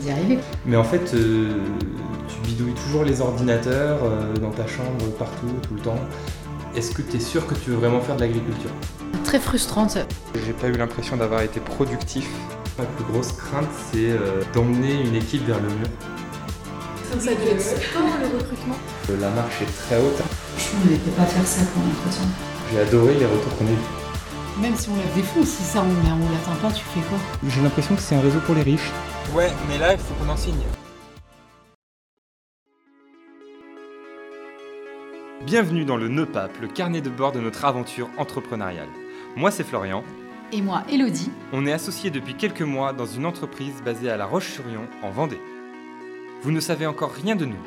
d'y arriver. Mais en fait, euh, tu bidouilles toujours les ordinateurs euh, dans ta chambre, partout, tout le temps. Est-ce que tu es sûr que tu veux vraiment faire de l'agriculture? Très frustrante. J'ai pas eu l'impression d'avoir été productif. Ma plus grosse crainte, c'est euh, d'emmener une équipe vers le mur. Ça doit être sport le recrutement? La marche est très haute. Je ne vais pas faire ça pour l'entretien. J'ai adoré les retours qu'on a eus. Même si on la défonce, si ça on, on l'atteint pas, tu fais quoi J'ai l'impression que c'est un réseau pour les riches. Ouais, mais là, il faut qu'on en signe. Bienvenue dans le NEPAP, le carnet de bord de notre aventure entrepreneuriale. Moi, c'est Florian. Et moi, Elodie. On est associés depuis quelques mois dans une entreprise basée à La Roche-sur-Yon, en Vendée. Vous ne savez encore rien de nous.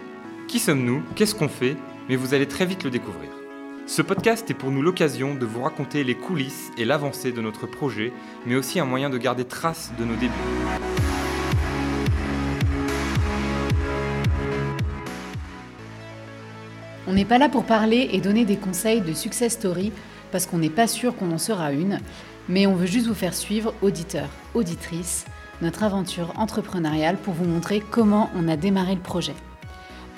Qui sommes-nous? Qu'est-ce qu'on fait? Mais vous allez très vite le découvrir. Ce podcast est pour nous l'occasion de vous raconter les coulisses et l'avancée de notre projet, mais aussi un moyen de garder trace de nos débuts. On n'est pas là pour parler et donner des conseils de success story parce qu'on n'est pas sûr qu'on en sera une, mais on veut juste vous faire suivre, auditeurs, auditrices, notre aventure entrepreneuriale pour vous montrer comment on a démarré le projet.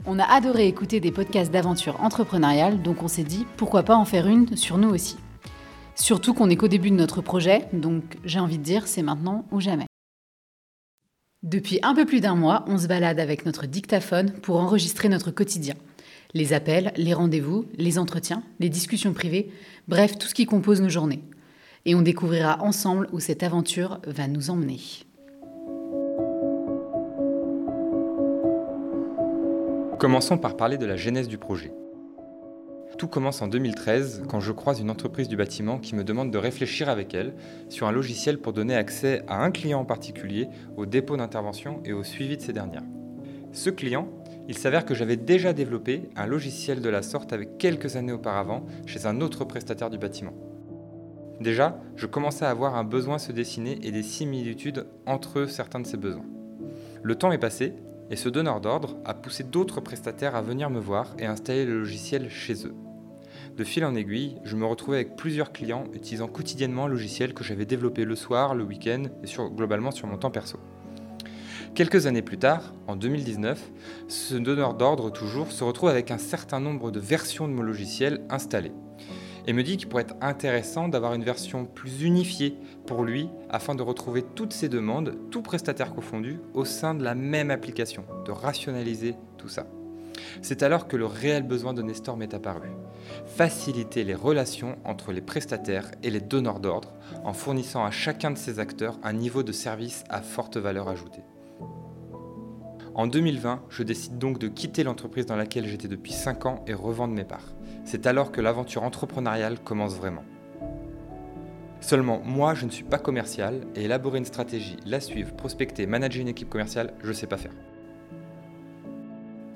On a adoré écouter des podcasts d'aventure entrepreneuriale, donc on s'est dit pourquoi pas en faire une sur nous aussi. Surtout qu'on n'est qu'au début de notre projet, donc j'ai envie de dire c'est maintenant ou jamais. Depuis un peu plus d'un mois, on se balade avec notre dictaphone pour enregistrer notre quotidien. Les appels, les rendez-vous, les entretiens, les discussions privées, bref, tout ce qui compose nos journées. Et on découvrira ensemble où cette aventure va nous emmener. Commençons par parler de la genèse du projet. Tout commence en 2013 quand je croise une entreprise du bâtiment qui me demande de réfléchir avec elle sur un logiciel pour donner accès à un client en particulier au dépôt d'intervention et au suivi de ces dernières. Ce client, il s'avère que j'avais déjà développé un logiciel de la sorte avec quelques années auparavant chez un autre prestataire du bâtiment. Déjà, je commençais à avoir un besoin se dessiner et des similitudes entre certains de ces besoins. Le temps est passé et ce donneur d'ordre a poussé d'autres prestataires à venir me voir et installer le logiciel chez eux. De fil en aiguille, je me retrouvais avec plusieurs clients utilisant quotidiennement un logiciel que j'avais développé le soir, le week-end et globalement sur mon temps perso. Quelques années plus tard, en 2019, ce donneur d'ordre toujours se retrouve avec un certain nombre de versions de mon logiciel installées et me dit qu'il pourrait être intéressant d'avoir une version plus unifiée pour lui afin de retrouver toutes ses demandes, tout prestataire confondu, au sein de la même application, de rationaliser tout ça. C'est alors que le réel besoin de Nestor m'est apparu. Faciliter les relations entre les prestataires et les donneurs d'ordre en fournissant à chacun de ces acteurs un niveau de service à forte valeur ajoutée. En 2020, je décide donc de quitter l'entreprise dans laquelle j'étais depuis 5 ans et revendre mes parts. C'est alors que l'aventure entrepreneuriale commence vraiment. Seulement, moi, je ne suis pas commercial et élaborer une stratégie, la suivre, prospecter, manager une équipe commerciale, je ne sais pas faire.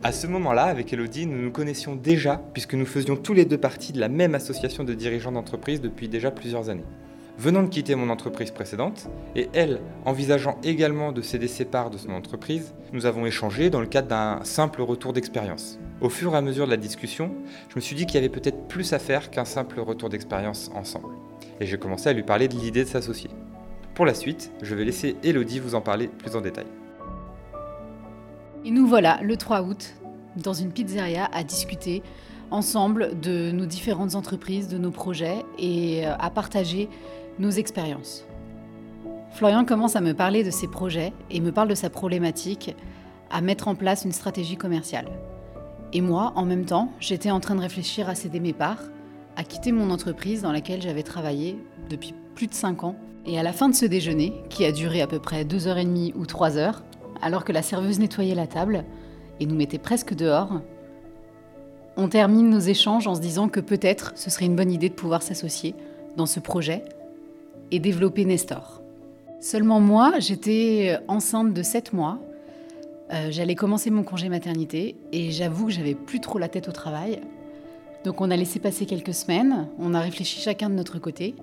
À ce moment-là, avec Elodie, nous nous connaissions déjà puisque nous faisions tous les deux partie de la même association de dirigeants d'entreprise depuis déjà plusieurs années. Venant de quitter mon entreprise précédente, et elle envisageant également de céder ses parts de son entreprise, nous avons échangé dans le cadre d'un simple retour d'expérience. Au fur et à mesure de la discussion, je me suis dit qu'il y avait peut-être plus à faire qu'un simple retour d'expérience ensemble. Et j'ai commencé à lui parler de l'idée de s'associer. Pour la suite, je vais laisser Elodie vous en parler plus en détail. Et nous voilà le 3 août dans une pizzeria à discuter ensemble de nos différentes entreprises, de nos projets et euh, à partager nos expériences. Florian commence à me parler de ses projets et me parle de sa problématique à mettre en place une stratégie commerciale. Et moi, en même temps, j'étais en train de réfléchir à céder mes parts, à quitter mon entreprise dans laquelle j'avais travaillé depuis plus de 5 ans. Et à la fin de ce déjeuner, qui a duré à peu près 2h30 ou 3 heures, alors que la serveuse nettoyait la table et nous mettait presque dehors, on termine nos échanges en se disant que peut-être ce serait une bonne idée de pouvoir s'associer dans ce projet et développer Nestor. Seulement moi, j'étais enceinte de 7 mois euh, j'allais commencer mon congé maternité et j'avoue que j'avais plus trop la tête au travail. Donc on a laissé passer quelques semaines, on a réfléchi chacun de notre côté,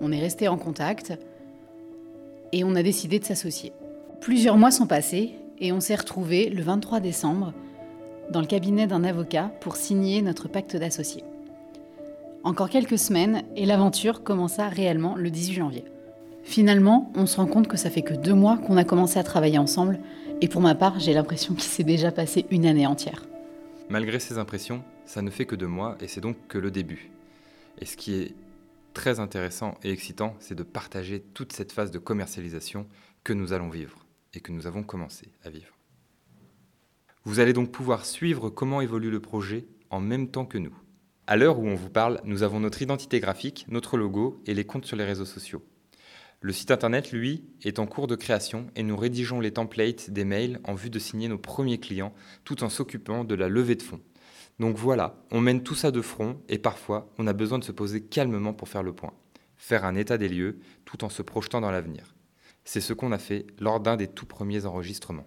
on est resté en contact et on a décidé de s'associer. Plusieurs mois sont passés et on s'est retrouvés le 23 décembre dans le cabinet d'un avocat pour signer notre pacte d'associés. Encore quelques semaines et l'aventure commença réellement le 18 janvier. Finalement, on se rend compte que ça fait que deux mois qu'on a commencé à travailler ensemble, et pour ma part, j'ai l'impression qu'il s'est déjà passé une année entière. Malgré ces impressions, ça ne fait que deux mois, et c'est donc que le début. Et ce qui est très intéressant et excitant, c'est de partager toute cette phase de commercialisation que nous allons vivre, et que nous avons commencé à vivre. Vous allez donc pouvoir suivre comment évolue le projet en même temps que nous. À l'heure où on vous parle, nous avons notre identité graphique, notre logo et les comptes sur les réseaux sociaux. Le site internet, lui, est en cours de création et nous rédigeons les templates des mails en vue de signer nos premiers clients tout en s'occupant de la levée de fonds. Donc voilà, on mène tout ça de front et parfois on a besoin de se poser calmement pour faire le point, faire un état des lieux tout en se projetant dans l'avenir. C'est ce qu'on a fait lors d'un des tout premiers enregistrements.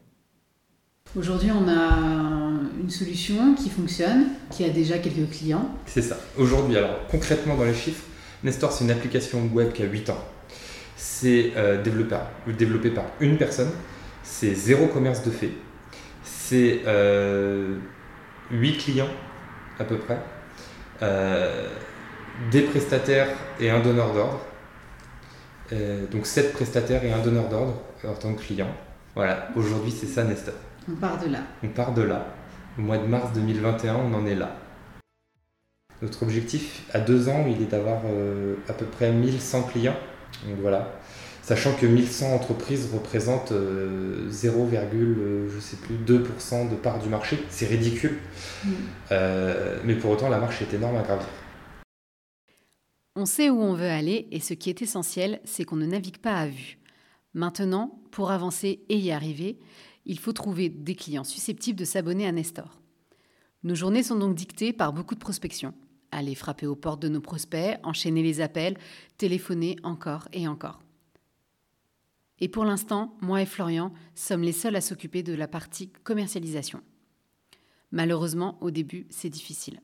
Aujourd'hui, on a une solution qui fonctionne, qui a déjà quelques clients. C'est ça. Aujourd'hui, alors concrètement dans les chiffres, Nestor, c'est une application web qui a 8 ans c'est euh, développé, par une personne, c'est zéro commerce de fait, c'est euh, 8 clients à peu près, euh, des prestataires et un donneur d'ordre. Euh, donc 7 prestataires et un donneur d'ordre en tant que client. Voilà, aujourd'hui c'est ça Nesta. On part de là. On part de là. Au mois de mars 2021, on en est là. Notre objectif à deux ans, il est d'avoir à peu près 1100 clients. Donc voilà. Sachant que 1100 entreprises représentent 0, euh, euh, je sais plus 2% de part du marché, c'est ridicule. Mm. Euh, mais pour autant, la marche est énorme à gravir. On sait où on veut aller et ce qui est essentiel, c'est qu'on ne navigue pas à vue. Maintenant, pour avancer et y arriver, il faut trouver des clients susceptibles de s'abonner à Nestor. Nos journées sont donc dictées par beaucoup de prospection aller frapper aux portes de nos prospects, enchaîner les appels, téléphoner encore et encore. Et pour l'instant, moi et Florian sommes les seuls à s'occuper de la partie commercialisation. Malheureusement, au début, c'est difficile.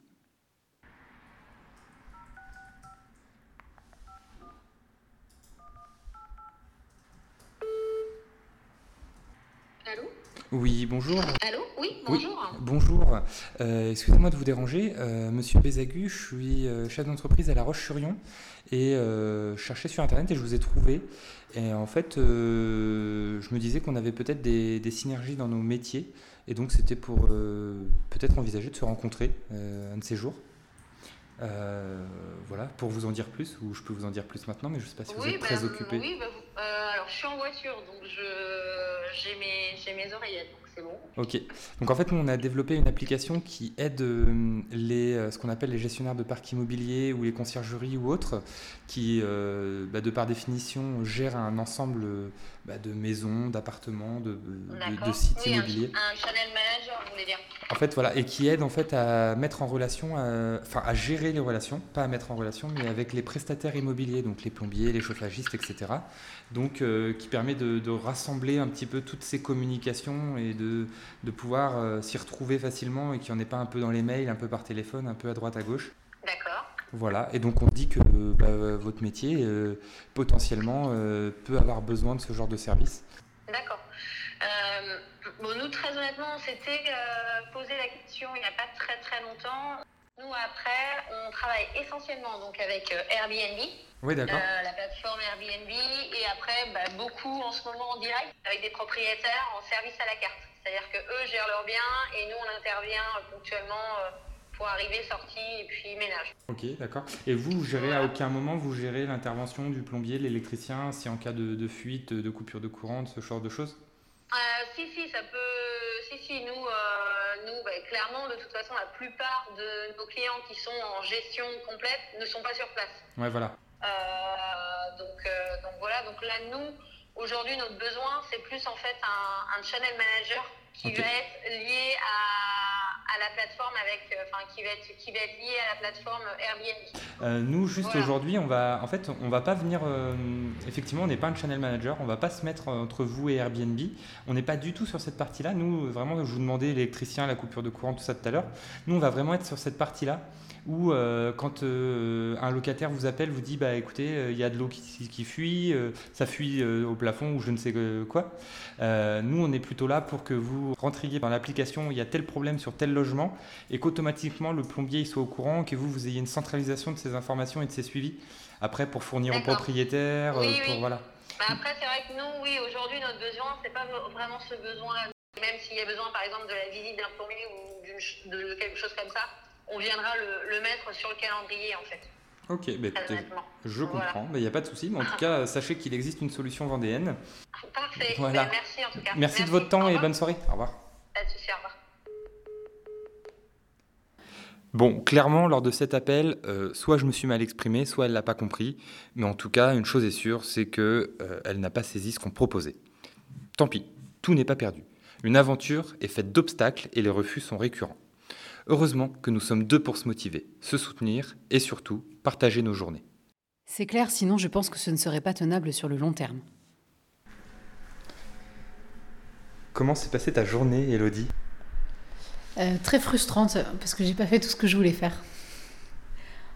Allô Oui, bonjour. Allô Oui, bonjour. bonjour. Euh, excusez-moi de vous déranger. Euh, Monsieur Bézagu, je suis euh, chef d'entreprise à La Roche-sur-Yon et je cherchais sur Internet et je vous ai trouvé. Et en fait, je me disais qu'on avait peut-être des, des, synergies dans nos métiers et donc c'était pour peut-être envisager de se rencontrer un de ces jours. Euh, voilà, pour vous en dire plus, ou je peux vous en dire plus maintenant, mais je ne sais pas si vous êtes très bah, occupé. Oui, euh, alors je suis en voiture, donc j'ai mes, mes, oreillettes, Ok, donc en fait, nous on a développé une application qui aide euh, les, ce qu'on appelle les gestionnaires de parcs immobiliers ou les conciergeries ou autres, qui bah, de par définition gèrent un ensemble bah, de maisons, d'appartements, de, de, sites immobiliers. Un, un, channel manager, vous voulez dire En fait, voilà, et qui aide en fait à mettre en relation, enfin à gérer les relations, pas à mettre en relation, mais avec les prestataires immobiliers, donc les plombiers, les chauffagistes, etc. Donc, euh, qui permet de, rassembler un petit peu toutes ces communications et de, de pouvoir euh, s'y retrouver facilement et qu'il n'y en ait pas un peu dans les mails, un peu par téléphone, un peu à droite à gauche. D'accord. Voilà, et donc on dit que bah, votre métier euh, potentiellement peut avoir besoin de ce genre de service. D'accord. bon, nous, très honnêtement, on s'était posé la question il n'y a pas très très longtemps. Nous, après, on travaille essentiellement donc avec euh, Airbnb. Oui, d'accord. Euh, la plateforme Airbnb. Et après, bah, beaucoup en ce moment en direct avec des propriétaires en service à la carte. C'est-à-dire qu'eux gèrent leurs biens et nous, on intervient ponctuellement euh, pour arriver, sortie et puis ménage. Ok, d'accord. Et vous, vous gérez à aucun moment, vous gérez l'intervention du plombier, l'électricien, si en cas de, de, fuite, de coupure de courant, ce genre de choses? Si, si, ça peut. Si, si, nous nous, bah, clairement, de toute façon, la plupart de nos clients qui sont en gestion complète ne sont pas sur place. Ouais, voilà. Euh, donc, euh, donc voilà, donc là, nous, aujourd'hui, notre besoin, c'est plus en fait un, channel manager qui va être lié à, à la plateforme avec, euh, enfin, qui va être, qui va être lié à la plateforme Airbnb. nous, juste aujourd'hui, on va, en fait, on va pas venir. effectivement, on n'est pas un channel manager. On va pas se mettre entre vous et Airbnb. On n'est pas du tout sur cette partie-là. Nous, vraiment, je vous demandais l'électricien, la coupure de courant, tout ça tout à l'heure. Nous, on va vraiment être sur cette partie-là où euh, quand euh, un locataire vous appelle, vous dit bah écoutez, euh, il y a de l'eau qui, fuit, ça fuit au plafond ou je ne sais quoi. nous, on est plutôt là pour que vous rentriez dans l'application, il y a tel problème sur tel logement et qu'automatiquement le plombier il soit au courant, que vous vous ayez une centralisation de ces informations et de ces suivis. Après, pour fournir aux propriétaires, pour voilà. Bah après, c'est vrai que nous, oui, aujourd'hui, notre besoin, c'est pas vraiment ce besoin-là. Même s'il y a besoin, par exemple, de la visite d'un premier ou de quelque chose comme ça, on viendra le, le mettre sur le calendrier, en fait. Ok, bah, je comprends, il n'y a pas de souci. Mais en tout cas, sachez qu'il existe une solution vendéenne. Parfait. Voilà. Bah, merci en tout cas. Merci de votre temps et bonne soirée. Au revoir. Pas de souci, au revoir. Bon, clairement, lors de cet appel, euh, soit je me suis mal exprimé, soit elle l'a pas compris. Mais en tout cas, une chose est sûre, c'est que euh, elle n'a pas saisi ce qu'on proposait. Tant pis, tout n'est pas perdu. Une aventure est faite d'obstacles et les refus sont récurrents. Heureusement que nous sommes deux pour se motiver, se soutenir et surtout partager nos journées. C'est clair, sinon je pense que ce ne serait pas tenable sur le long terme. Comment s'est passée ta journée, Elodie Euh, très frustrante parce que j'ai pas fait tout ce que je voulais faire.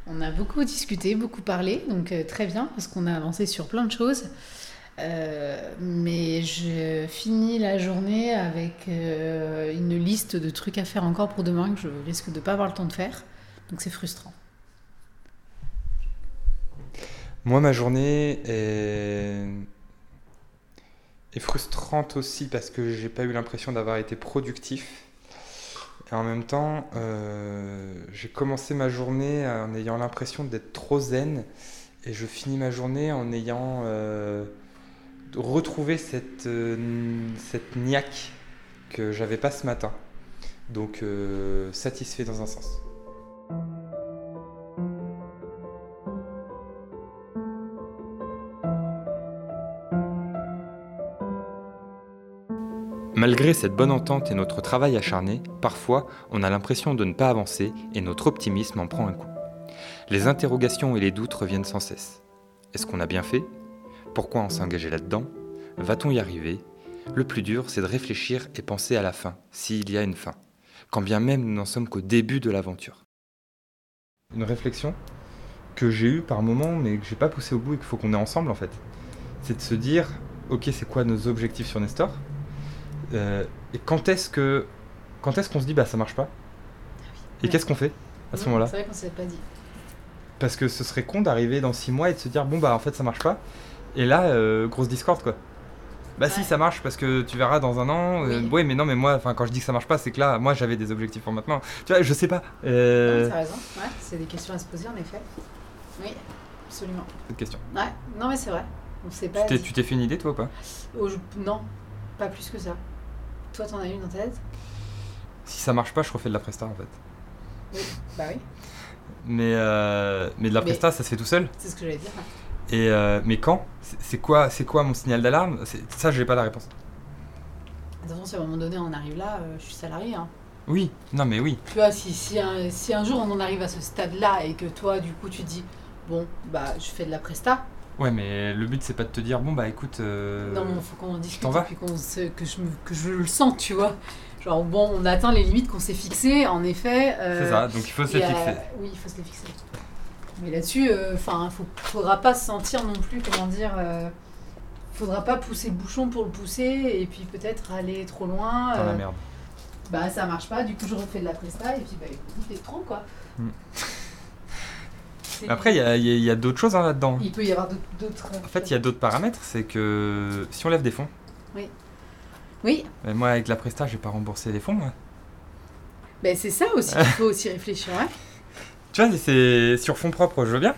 On a beaucoup discuté, beaucoup parlé, donc euh, très bien parce qu'on a avancé sur plein de choses. Euh, mais je finis la journée avec une liste de trucs à faire encore pour demain que je risque de pas avoir le temps de faire. Donc c'est frustrant. Moi, ma journée est... est frustrante aussi parce que j'ai pas eu l'impression d'avoir été productif. Et en même temps, euh, j'ai commencé ma journée en ayant l'impression d'être trop zen. Et je finis ma journée en ayant euh, retrouvé cette, euh, cette niaque que j'avais pas ce matin. Donc, satisfait dans un sens. Malgré cette bonne entente et notre travail acharné, parfois on a l'impression de ne pas avancer et notre optimisme en prend un coup. Les interrogations et les doutes reviennent sans cesse. Est-ce qu'on a bien fait? Pourquoi on s'est engagé là-dedans? Va-t-on y arriver? Le plus dur, c'est de réfléchir et penser à la fin, s'il y a une fin, quand bien même nous n'en sommes qu'au début de l'aventure. Une réflexion que j'ai eue par moment, mais que j'ai pas poussé au bout et qu'il faut qu'on ait ensemble en fait. C'est de se dire, ok, c'est quoi nos objectifs sur Nestor? Euh, et quand est-ce que quand est-ce qu'on se dit bah ça marche pas? Et Ouais. qu'est-ce qu'on fait à ce moment-là? C'est vrai qu'on s'est pas dit. Parce que ce serait con d'arriver dans 6 mois et de se dire bon bah en fait ça marche pas. Et là euh, grosse discorde quoi. Bah si ça marche parce que tu verras dans un an. euh, Oui. ouais mais non mais moi enfin quand je dis que ça marche pas c'est que là moi j'avais des objectifs pour maintenant. Tu vois je sais pas. Non, Euh, mais t'as raison. Ouais, c'est des questions à se poser en effet. Oui, absolument. cette question. Ouais, non mais c'est vrai. On sait pas. Tu t'es- dit. tu t'es fait une idée toi ou pas? Oh, je- Non, pas plus que ça. Toi, t'en as une dans ta tête Si ça marche pas je refais de la presta en fait. Oui. Bah oui, Mais euh, mais de la Mais- presta ça se fait tout seul. c'est ce que j'allais dire. Et euh, mais quand? C'est- quoi, c'est quoi mon signal d'alarme? Ça, j'ai pas la réponse. Attention, si à un moment donné on arrive là, euh, je suis salarié. Hein. Oui, non mais oui. Tu vois, si, si, un, si un jour on en arrive à ce stade-là et que toi, du coup, tu dis bon, bah je fais de la presta, Ouais, mais le but c'est pas de te dire bon bah écoute. euh, non, il faut qu'on en discute t'en vas et puis qu'on se- que, je, me- que je le sente, tu vois. Genre, bon, on atteint les limites qu'on s'est fixées, en effet. euh, C'est ça, donc il faut se les euh, fixer. oui, il faut se les fixer. Mais là-dessus, enfin, faut, faudra pas se sentir non plus, comment dire, euh, faudra pas pousser le bouchon pour le pousser et puis peut-être aller trop loin. Dans la euh, merde. bah ça marche pas, du coup je refais de la presta et puis bah écoute, t'es trop quoi. Mm. Après, il y a, d'autres choses hein, là-dedans. il peut y avoir d'autres-. En fait, il y a d'autres paramètres. C'est que si on lève des fonds, Oui, mais moi avec la presta, je vais pas rembourser les fonds. moi. ben c'est ça aussi qu'il faut aussi réfléchir. hein. Tu vois, c'est sur fonds propres, je veux bien.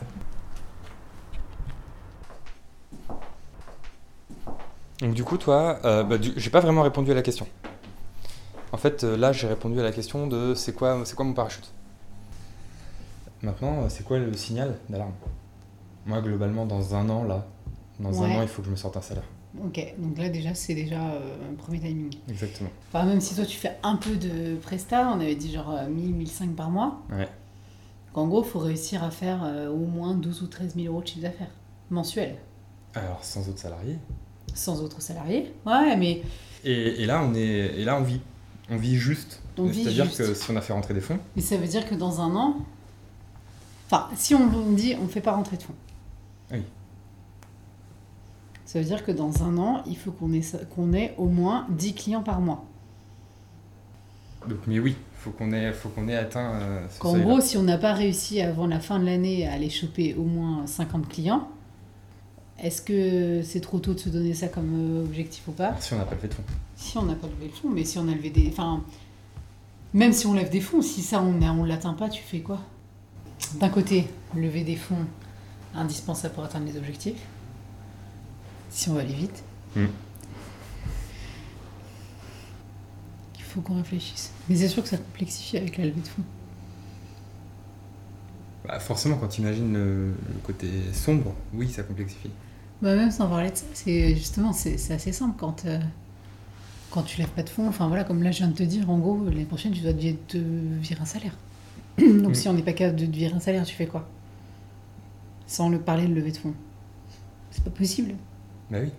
Donc du coup, toi, euh, bah, j'ai pas vraiment répondu à la question. En fait, euh, là, j'ai répondu à la question de c'est quoi, c'est quoi mon parachute? Maintenant, euh, c'est quoi le signal d'alarme? Moi, globalement, dans un an, là, dans un an, il faut que je me sorte un salaire. Ok, donc là déjà c'est déjà euh, un premier timing. Exactement. Enfin même si toi tu fais un peu de presta, on avait dit genre euh, 1000, 1005 par mois. Ouais. Donc en gros, il faut réussir à faire euh, au moins 12 ou 13 000 euros de chiffre d'affaires mensuel, Alors, sans autres salariés? sans autres salariés. Ouais, mais Et, et là, on est, et là, on vit. On vit juste. C'est-à-dire que si on a fait rentrer des fonds, Mais ça veut dire que dans un an. Enfin, si on on dit on ne fait pas rentrer de fonds. Oui. Ça veut dire que dans un an, il faut qu'on ait, qu'on ait au moins 10 clients par mois. Donc, mais oui, faut qu'on ait, faut qu'on ait atteint euh, ce En gros, si on n'a pas réussi avant la fin de l'année à aller choper au moins 50 clients, Est-ce que c'est trop tôt de se donner ça comme euh, objectif ou pas? Si on n'a pas levé de fonds. Si on n'a pas levé le fond, mais si on a levé des. Enfin, même si on lève des fonds, si ça on ne on l'atteint pas, tu fais quoi? D'un côté, lever des fonds indispensable pour atteindre les objectifs. Si on va aller vite. Mm. Il faut qu'on réfléchisse. Mais c'est sûr que ça complexifie avec la levée de fonds. Bah, forcément, quand tu imagines le, le côté sombre, oui, ça complexifie. Bah même sans parler de ça, c'est justement c'est c'est assez simple quand euh, quand tu lèves pas de fonds. Enfin voilà, comme là je viens de te dire, en gros l'année prochaine tu dois te virer un salaire. Donc Mm. si on n'est pas capable de virer un salaire, tu fais quoi? Sans le parler de levée de fonds, c'est pas possible. Bah oui.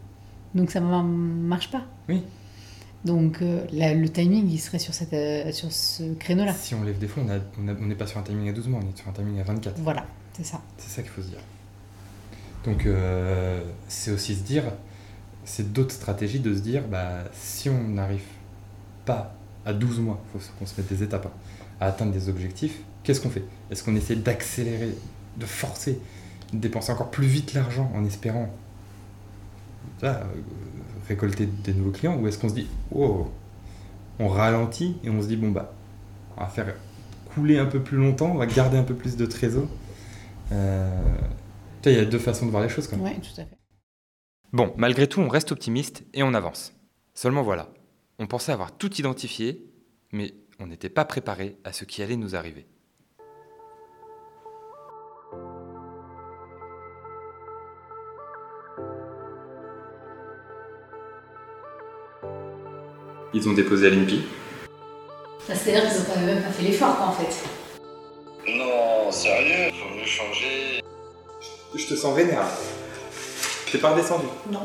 Donc ça ne marche pas. Oui. Donc euh, la- le timing il serait sur cette euh, sur ce créneau là. Si on lève des fonds, on n'est pas sur un timing à 12 mois, on est sur un timing à 24. Voilà, c'est ça. C'est ça qu'il faut se dire. Donc, euh, c'est aussi se dire, c'est d'autres stratégies de se dire, bah, si on n'arrive pas à 12 mois, il faut qu'on se mette des étapes, hein, à atteindre des objectifs, qu'est-ce qu'on fait? Est-ce qu'on essaie d'accélérer, de forcer, de dépenser encore plus vite l'argent en espérant euh, récolter des nouveaux clients? Ou est-ce qu'on se dit, oh, on ralentit et on se dit, bon, bah, on va faire couler un peu plus longtemps, on va garder un peu plus de trésor euh, il y a deux façons de voir les choses quand même. Ouais, tout à fait. Bon, malgré tout, on reste optimiste et on avance. Seulement voilà, on pensait avoir tout identifié, mais on n'était pas préparé à ce qui allait nous arriver. Ils ont déposé à l'INPI C'est-à-dire qu'ils ont quand même pas fait l'effort quoi en fait. Non, sérieux Faut mieux changer. Je te sens vénère. T'es pas redescendu. Non.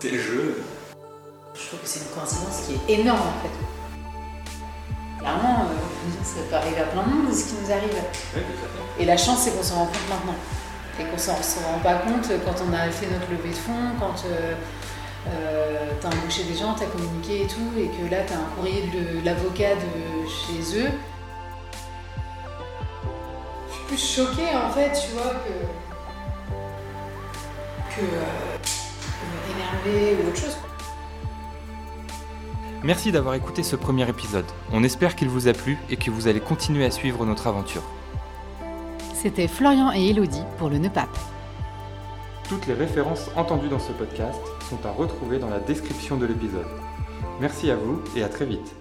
C'est le jeu. Je trouve que c'est une coïncidence qui est énorme en fait. Clairement, euh, ça peut arriver à plein de monde ce qui nous arrive. Et la chance, c'est qu'on s'en rend compte maintenant. Et qu'on s'en rend pas compte quand on a fait notre levée de fonds, quand euh, euh, t'as embauché des gens, t'as communiqué et tout, et que là, t'as un courrier de l'avocat de chez eux. Je suis plus choquée en fait, tu vois, que. que. que énervée ou autre chose. Merci d'avoir écouté ce premier épisode. On espère qu'il vous a plu et que vous allez continuer à suivre notre aventure. C'était Florian et Elodie pour le NEPAP. Toutes les références entendues dans ce podcast sont à retrouver dans la description de l'épisode. Merci à vous et à très vite.